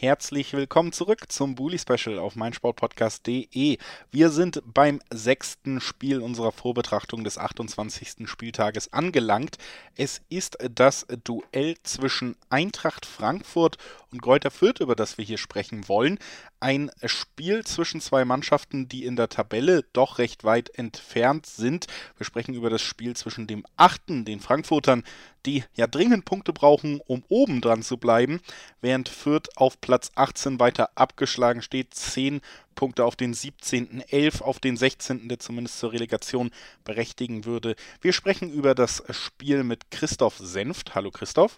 Herzlich willkommen zurück zum Bully Special auf meinsportpodcast.de. Wir sind beim sechsten Spiel unserer Vorbetrachtung des 28. Spieltages angelangt. Es ist das Duell zwischen Eintracht Frankfurt und Greuther Fürth, über das wir hier sprechen wollen. Ein Spiel zwischen zwei Mannschaften, die in der Tabelle doch recht weit entfernt sind. Wir sprechen über das Spiel zwischen dem achten, den Frankfurtern, die ja dringend Punkte brauchen, um oben dran zu bleiben, während Fürth auf Platz 18 weiter abgeschlagen steht. 10 Punkte auf den 17., 11 auf den 16., der zumindest zur Relegation berechtigen würde. Wir sprechen über das Spiel mit Christoph Senft. Hallo Christoph.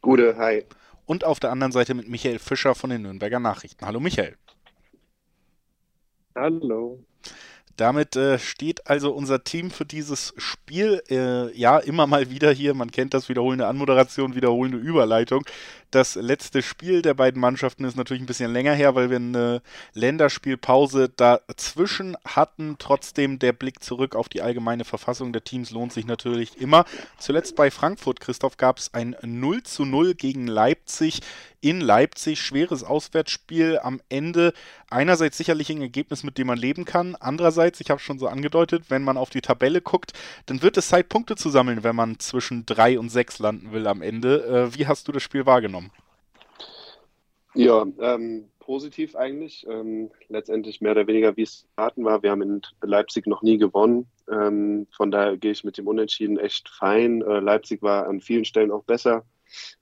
Gute, hi und auf der anderen Seite mit Michael Fischer von den Nürnberger Nachrichten. Hallo Michael. Hallo. Damit äh, steht also unser Team für dieses Spiel äh, ja immer mal wieder hier. Man kennt das wiederholende Anmoderation, wiederholende Überleitung. Das letzte Spiel der beiden Mannschaften ist natürlich ein bisschen länger her, weil wir eine Länderspielpause dazwischen hatten. Trotzdem der Blick zurück auf die allgemeine Verfassung der Teams lohnt sich natürlich immer. Zuletzt bei Frankfurt, Christoph, gab es ein 0 zu 0 gegen Leipzig in Leipzig. Schweres Auswärtsspiel am Ende. Einerseits sicherlich ein Ergebnis, mit dem man leben kann. Andererseits, ich habe es schon so angedeutet, wenn man auf die Tabelle guckt, dann wird es Zeit, Punkte zu sammeln, wenn man zwischen drei und sechs landen will am Ende. Äh, wie hast du das Spiel wahrgenommen? Ja, ähm, positiv eigentlich. Ähm, letztendlich mehr oder weniger, wie es erwarten war. Wir haben in Leipzig noch nie gewonnen. Ähm, von daher gehe ich mit dem Unentschieden echt fein. Äh, Leipzig war an vielen Stellen auch besser.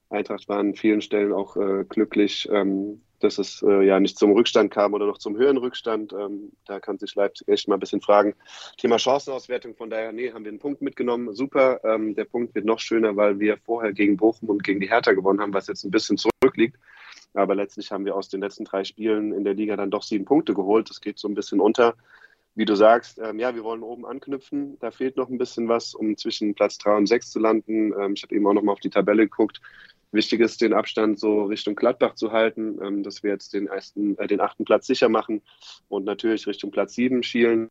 Eintracht war an vielen Stellen auch äh, glücklich, ähm, dass es äh, ja nicht zum Rückstand kam oder noch zum höheren Rückstand. Ähm, da kann sich Leipzig echt mal ein bisschen fragen. Thema Chancenauswertung, von daher, nee, haben wir einen Punkt mitgenommen. Super. Ähm, der Punkt wird noch schöner, weil wir vorher gegen Bochum und gegen die Hertha gewonnen haben, was jetzt ein bisschen zurückliegt. Aber letztlich haben wir aus den letzten drei Spielen in der Liga dann doch sieben Punkte geholt. Das geht so ein bisschen unter. Wie du sagst, ähm, ja, wir wollen oben anknüpfen. Da fehlt noch ein bisschen was, um zwischen Platz drei und sechs zu landen. Ähm, ich habe eben auch noch mal auf die Tabelle geguckt. Wichtig ist, den Abstand so Richtung Gladbach zu halten, ähm, dass wir jetzt den, ersten, äh, den achten Platz sicher machen und natürlich Richtung Platz sieben schielen.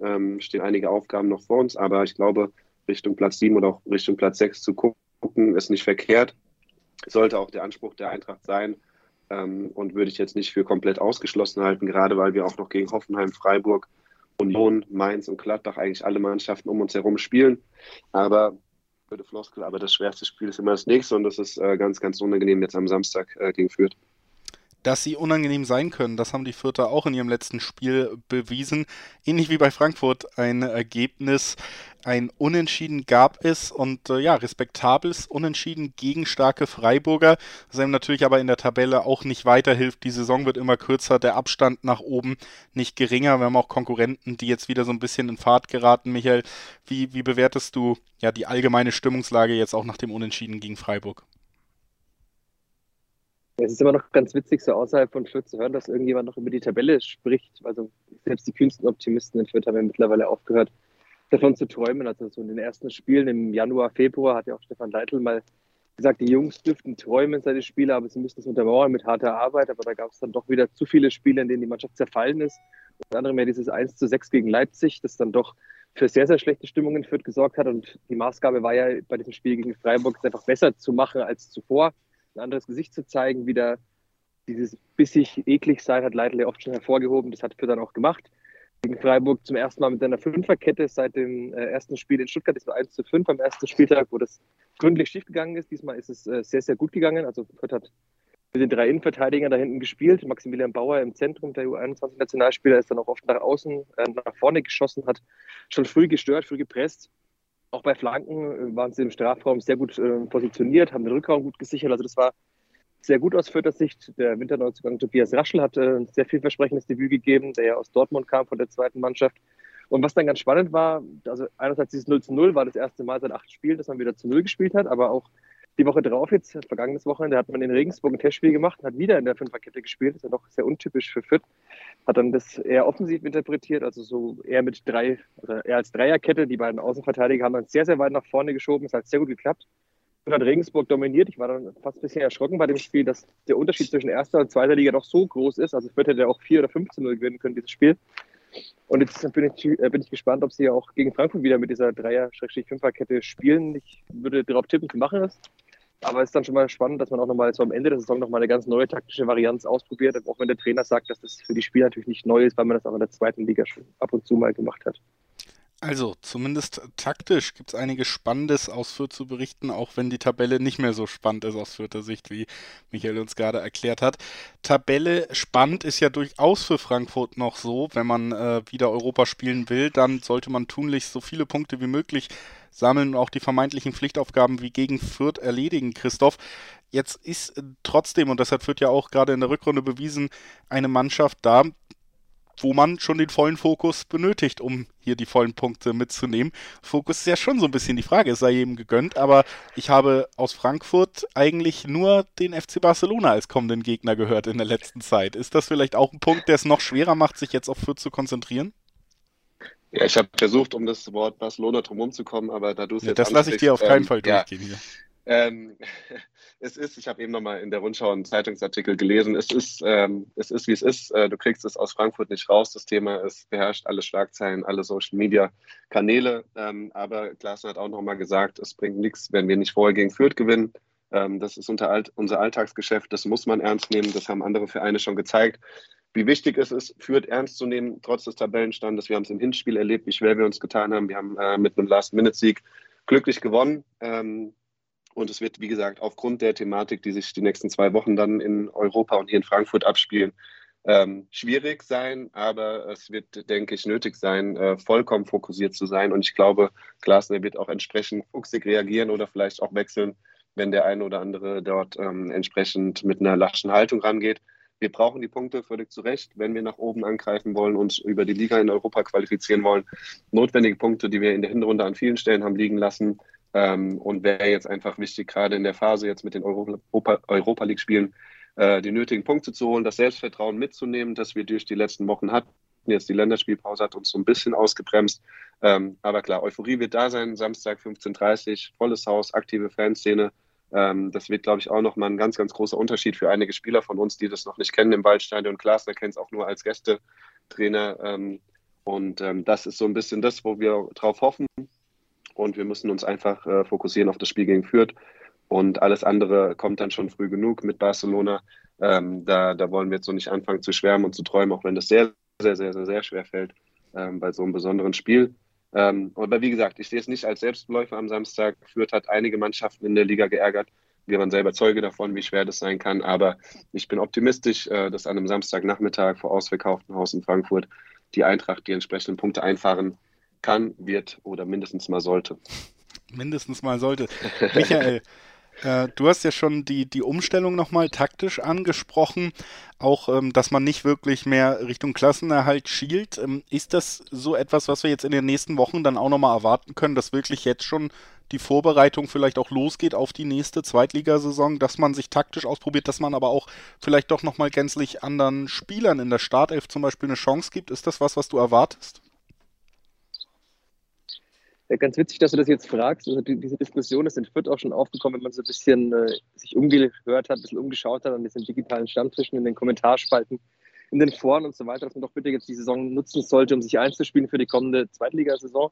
Ähm, stehen einige Aufgaben noch vor uns, aber ich glaube, Richtung Platz sieben oder auch Richtung Platz sechs zu gucken, ist nicht verkehrt. Sollte auch der Anspruch der Eintracht sein ähm, und würde ich jetzt nicht für komplett ausgeschlossen halten, gerade weil wir auch noch gegen Hoffenheim, Freiburg, Union, Mainz und Gladbach eigentlich alle Mannschaften um uns herum spielen. Aber blöde Floskel, aber das schwerste Spiel ist immer das nächste und das ist äh, ganz, ganz unangenehm jetzt am Samstag äh, gegen Fürth. Dass sie unangenehm sein können, das haben die Fürther auch in ihrem letzten Spiel bewiesen. Ähnlich wie bei Frankfurt ein Ergebnis, ein Unentschieden gab es und äh, ja, respektables Unentschieden gegen starke Freiburger, das einem natürlich aber in der Tabelle auch nicht weiterhilft. Die Saison wird immer kürzer, der Abstand nach oben nicht geringer. Wir haben auch Konkurrenten, die jetzt wieder so ein bisschen in Fahrt geraten. Michael, wie, wie bewertest du ja die allgemeine Stimmungslage jetzt auch nach dem Unentschieden gegen Freiburg? Es ist immer noch ganz witzig, so außerhalb von Fürth zu hören, dass irgendjemand noch über die Tabelle spricht. Also selbst die kühnsten Optimisten in Fürth haben ja mittlerweile aufgehört, davon zu träumen. Also so in den ersten Spielen im Januar, Februar hat ja auch Stefan Leitl mal gesagt, die Jungs dürften träumen, seine Spiele, aber sie müssten es untermauern mit harter Arbeit. Aber da gab es dann doch wieder zu viele Spiele, in denen die Mannschaft zerfallen ist. Unter anderem ja dieses 1 zu 6 gegen Leipzig, das dann doch für sehr, sehr schlechte Stimmungen Fürth gesorgt hat. Und die Maßgabe war ja bei diesem Spiel gegen Freiburg, es einfach besser zu machen als zuvor, ein anderes Gesicht zu zeigen, wieder dieses bissig eklig sein hat Leitl ja oft schon hervorgehoben. Das hat Fürth dann auch gemacht gegen Freiburg zum ersten Mal mit seiner Fünferkette seit dem äh, ersten Spiel in Stuttgart. Das war 1 zu 5 am ersten Spieltag, wo das gründlich schief gegangen ist. Diesmal ist es äh, sehr, sehr gut gegangen. Also Fürth hat mit den drei Innenverteidigern da hinten gespielt. Maximilian Bauer im Zentrum, der U21-Nationalspieler, ist dann auch oft nach außen, äh, nach vorne geschossen, hat schon früh gestört, früh gepresst. Auch bei Flanken äh, waren sie im Strafraum sehr gut äh, positioniert, haben den Rückraum gut gesichert. Also das war sehr gut aus Fürther Sicht. Der Winterneuzugang Tobias Raschel hat äh, ein sehr vielversprechendes Debüt gegeben, der ja aus Dortmund kam von der zweiten Mannschaft. Und was dann ganz spannend war, also einerseits dieses 0 zu 0 war das erste Mal seit acht Spielen, dass man wieder zu 0 gespielt hat, aber auch die Woche drauf jetzt, vergangenes Wochenende, hat man in Regensburg ein Testspiel gemacht und hat wieder in der Fünferkette gespielt. Das ist ja doch sehr untypisch für Fürth. Hat dann das eher offensiv interpretiert, also so eher mit drei, also eher als Dreierkette. Die beiden Außenverteidiger haben dann sehr, sehr weit nach vorne geschoben. Es hat sehr gut geklappt und hat Regensburg dominiert. Ich war dann fast ein bisschen erschrocken bei dem Spiel, dass der Unterschied zwischen erster und zweiter Liga doch so groß ist. Also Fürth hätte auch 4 oder 5 zu 0 gewinnen können, dieses Spiel. Und jetzt bin ich, äh, bin ich gespannt, ob sie auch gegen Frankfurt wieder mit dieser Dreier-Fünfer-Kette spielen. Ich würde darauf tippen, sie machen es. Aber es ist dann schon mal spannend, dass man auch nochmal so am Ende der Saison nochmal eine ganz neue taktische Varianz ausprobiert, auch wenn der Trainer sagt, dass das für die Spieler natürlich nicht neu ist, weil man das auch in der zweiten Liga schon ab und zu mal gemacht hat. Also, zumindest taktisch gibt es einiges Spannendes aus Fürth zu berichten, auch wenn die Tabelle nicht mehr so spannend ist aus Fürther Sicht, wie Michael uns gerade erklärt hat. Tabelle spannend ist ja durchaus für Frankfurt noch so, wenn man äh, wieder Europa spielen will, dann sollte man tunlichst so viele Punkte wie möglich sammeln und auch die vermeintlichen Pflichtaufgaben wie gegen Fürth erledigen, Christoph. Jetzt ist äh, trotzdem, und das hat Fürth ja auch gerade in der Rückrunde bewiesen, eine Mannschaft da, wo man schon den vollen Fokus benötigt, um hier die vollen Punkte mitzunehmen. Fokus ist ja schon so ein bisschen die Frage, es sei jedem gegönnt, aber ich habe aus Frankfurt eigentlich nur den FC Barcelona als kommenden Gegner gehört in der letzten Zeit. Ist das vielleicht auch ein Punkt, der es noch schwerer macht, sich jetzt auf Fürth zu konzentrieren? Ja, ich habe versucht, um das Wort Barcelona drumherum zu kommen, aber da du es ja, jetzt Das lasse ich dir auf keinen ähm, Fall durchgehen ja. hier. Ähm, es ist, ich habe eben nochmal in der Rundschau einen Zeitungsartikel gelesen, es ist, ähm, es ist wie es ist. Äh, du kriegst es aus Frankfurt nicht raus. Das Thema es beherrscht alle Schlagzeilen, alle Social Media Kanäle. Ähm, aber Glasner hat auch nochmal gesagt, es bringt nichts, wenn wir nicht vorher gegen Fürth gewinnen. Ähm, das ist unser, Alt unser Alltagsgeschäft, das muss man ernst nehmen. Das haben andere Vereine schon gezeigt. Wie wichtig es ist, Fürth ernst zu nehmen, trotz des Tabellenstandes. Wir haben es im Hinspiel erlebt, wie schwer wir uns getan haben. Wir haben äh, mit einem Last-Minute-Sieg glücklich gewonnen. Ähm, und es wird, wie gesagt, aufgrund der Thematik, die sich die nächsten zwei Wochen dann in Europa und hier in Frankfurt abspielen, ähm, schwierig sein, aber es wird, denke ich, nötig sein, äh, vollkommen fokussiert zu sein. Und ich glaube, Glasner wird auch entsprechend fuchsig reagieren oder vielleicht auch wechseln, wenn der eine oder andere dort ähm, entsprechend mit einer laschen Haltung rangeht. Wir brauchen die Punkte völlig zu Recht, wenn wir nach oben angreifen wollen und über die Liga in Europa qualifizieren wollen. Notwendige Punkte, die wir in der Hinrunde an vielen Stellen haben liegen lassen, ähm, und wäre jetzt einfach wichtig, gerade in der Phase jetzt mit den Europa, Europa League-Spielen, äh, die nötigen Punkte zu holen, das Selbstvertrauen mitzunehmen, das wir durch die letzten Wochen hatten. Jetzt die Länderspielpause hat uns so ein bisschen ausgebremst. Ähm, aber klar, Euphorie wird da sein. Samstag 15.30 Uhr, volles Haus, aktive Fanszene. Ähm, das wird, glaube ich, auch nochmal ein ganz, ganz großer Unterschied für einige Spieler von uns, die das noch nicht kennen im Waldstadion. Glasner kennt es auch nur als Gästetrainer. Ähm, und ähm, das ist so ein bisschen das, wo wir drauf hoffen und wir müssen uns einfach äh, fokussieren auf das Spiel gegen Fürth. Und alles andere kommt dann schon früh genug mit Barcelona. Ähm, da, da wollen wir jetzt so nicht anfangen zu schwärmen und zu träumen, auch wenn das sehr, sehr, sehr, sehr, sehr schwer fällt ähm, bei so einem besonderen Spiel. Ähm, aber wie gesagt, ich sehe es nicht als Selbstläufer am Samstag. Fürth hat einige Mannschaften in der Liga geärgert. Wir waren selber Zeuge davon, wie schwer das sein kann. Aber ich bin optimistisch, äh, dass an einem Samstagnachmittag vor ausverkauftem Haus in Frankfurt die Eintracht die entsprechenden Punkte einfahren kann, wird oder mindestens mal sollte. Mindestens mal sollte. Michael, äh, du hast ja schon die, die Umstellung nochmal taktisch angesprochen, auch ähm, dass man nicht wirklich mehr Richtung Klassenerhalt schielt. Ähm, ist das so etwas, was wir jetzt in den nächsten Wochen dann auch nochmal erwarten können, dass wirklich jetzt schon die Vorbereitung vielleicht auch losgeht auf die nächste Zweitligasaison, dass man sich taktisch ausprobiert, dass man aber auch vielleicht doch nochmal gänzlich anderen Spielern in der Startelf zum Beispiel eine Chance gibt? Ist das was, was du erwartest? Ganz witzig, dass du das jetzt fragst. Also die, diese Diskussion ist in Fürth auch schon aufgekommen, wenn man so ein bisschen äh, sich umgehört hat, ein bisschen umgeschaut hat an diesen digitalen Stammtischen, in den Kommentarspalten, in den Foren und so weiter, dass man doch bitte jetzt die Saison nutzen sollte, um sich einzuspielen für die kommende Zweitligasaison.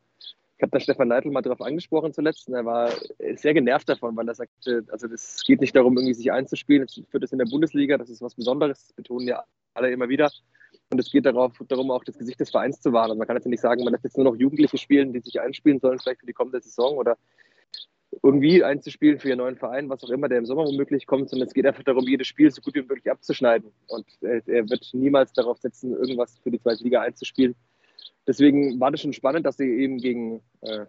Ich habe da Stefan Neidl mal darauf angesprochen zuletzt und er war sehr genervt davon, weil er sagte, also es geht nicht darum, irgendwie sich einzuspielen. Es führt es in der Bundesliga, das ist was Besonderes, das betonen ja alle immer wieder. Und es geht darauf, darum, auch das Gesicht des Vereins zu wahren. Man kann jetzt nicht sagen, man lässt jetzt nur noch Jugendliche spielen, die sich einspielen sollen, vielleicht für die kommende Saison oder irgendwie einzuspielen für ihren neuen Verein, was auch immer, der im Sommer womöglich kommt, sondern es geht einfach darum, jedes Spiel so gut wie möglich abzuschneiden. Und er, er wird niemals darauf setzen, irgendwas für die zweite Liga einzuspielen. Deswegen war das schon spannend, dass sie eben gegen äh,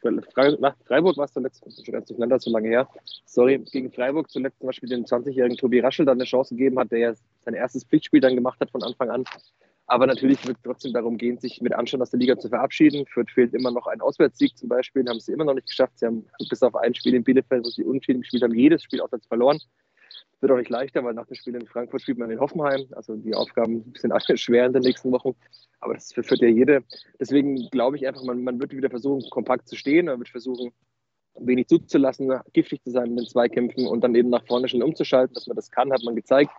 Freiburg war es zuletzt, schon ganz durcheinander, so lange her. Sorry, gegen Freiburg zuletzt zum Beispiel den 20-jährigen Tobi Raschel dann eine Chance gegeben hat, der ja sein erstes Pflichtspiel dann gemacht hat von Anfang an. Aber natürlich wird es trotzdem darum gehen, sich mit Anstand aus der Liga zu verabschieden. Fürth fehlt immer noch ein Auswärtssieg zum Beispiel, haben sie immer noch nicht geschafft. Sie haben bis auf ein Spiel in Bielefeld, wo sie unentschieden gespielt haben, jedes Spiel auswärts verloren. Wird auch nicht leichter, weil nach dem Spiel in Frankfurt spielt man in Hoffenheim. Also die Aufgaben sind alle schwer in den nächsten Wochen. Aber das verführt ja jede. Deswegen glaube ich einfach, man, man wird wieder versuchen, kompakt zu stehen. Man wird versuchen, wenig zuzulassen, giftig zu sein in den Zweikämpfen und dann eben nach vorne schon umzuschalten. Dass man das kann, hat man gezeigt.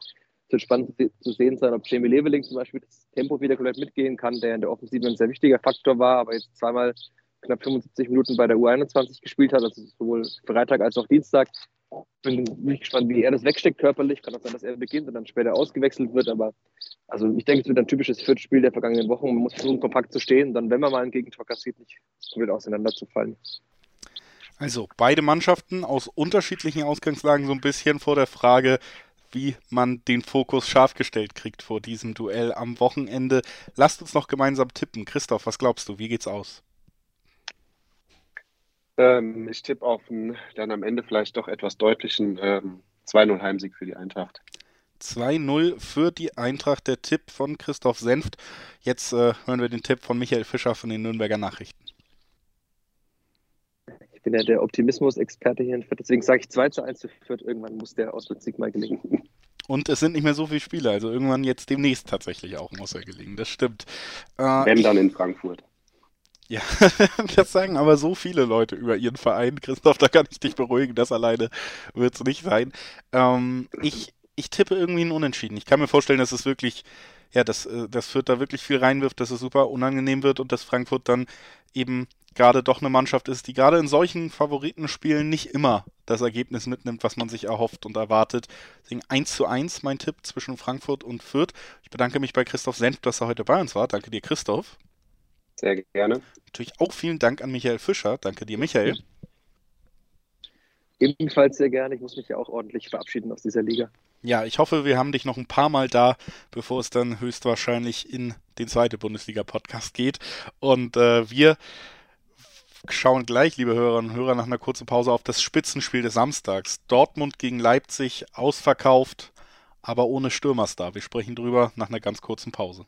Es wird spannend zu sehen sein, ob Jamie Leveling zum Beispiel das Tempo wieder komplett mitgehen kann, der in der Offensive ein sehr wichtiger Faktor war, aber jetzt zweimal knapp 75 Minuten bei der U21 gespielt hat, also sowohl Freitag als auch Dienstag. Bin wirklich gespannt, wie er das wegsteckt körperlich. Kann auch sein, dass er beginnt und dann später ausgewechselt wird. Aber also ich denke, es wird ein typisches Viertelspiel der vergangenen Wochen. Man muss versuchen, kompakt zu stehen, dann, wenn man mal einen Gegentor kassiert, nicht komplett auseinanderzufallen. Also beide Mannschaften aus unterschiedlichen Ausgangslagen so ein bisschen vor der Frage, wie man den Fokus scharf gestellt kriegt vor diesem Duell am Wochenende. Lasst uns noch gemeinsam tippen. Christoph, was glaubst du? Wie geht's aus? Ähm, ich tippe auf einen dann am Ende vielleicht doch etwas deutlichen ähm, 2-0 Heimsieg für die Eintracht. 2-0 für die Eintracht, der Tipp von Christoph Senft. Jetzt äh, hören wir den Tipp von Michael Fischer von den Nürnberger Nachrichten. Ich bin ja der Optimismus-Experte hier in Fürth, deswegen sage ich 2 zu 1 zu Fürth. Irgendwann muss der Auswärtssieg mal gelingen. Und es sind nicht mehr so viele Spiele, also irgendwann jetzt demnächst tatsächlich auch muss er gelingen, das stimmt. Äh, Wenn dann in Frankfurt. Ja, das sagen aber so viele Leute über ihren Verein. Christoph, da kann ich dich beruhigen, das alleine wird es nicht sein. Ähm, ich, ich tippe irgendwie ein Unentschieden. Ich kann mir vorstellen, dass es wirklich, ja, dass, äh, dass Fürth da wirklich viel reinwirft, dass es super unangenehm wird und dass Frankfurt dann eben gerade doch eine Mannschaft ist, die gerade in solchen Favoritenspielen nicht immer das Ergebnis mitnimmt, was man sich erhofft und erwartet. Deswegen 1 zu 1 mein Tipp zwischen Frankfurt und Fürth. Ich bedanke mich bei Christoph Senf, dass er heute bei uns war. Danke dir, Christoph. Sehr gerne. Natürlich auch vielen Dank an Michael Fischer. Danke dir, Michael. Ebenfalls sehr gerne. Ich muss mich ja auch ordentlich verabschieden aus dieser Liga. Ja, ich hoffe, wir haben dich noch ein paar Mal da, bevor es dann höchstwahrscheinlich in den zweiten Bundesliga-Podcast geht. Und äh, wir schauen gleich, liebe Hörerinnen und Hörer, nach einer kurzen Pause auf das Spitzenspiel des Samstags. Dortmund gegen Leipzig, ausverkauft, aber ohne Stürmerstar. Wir sprechen drüber nach einer ganz kurzen Pause.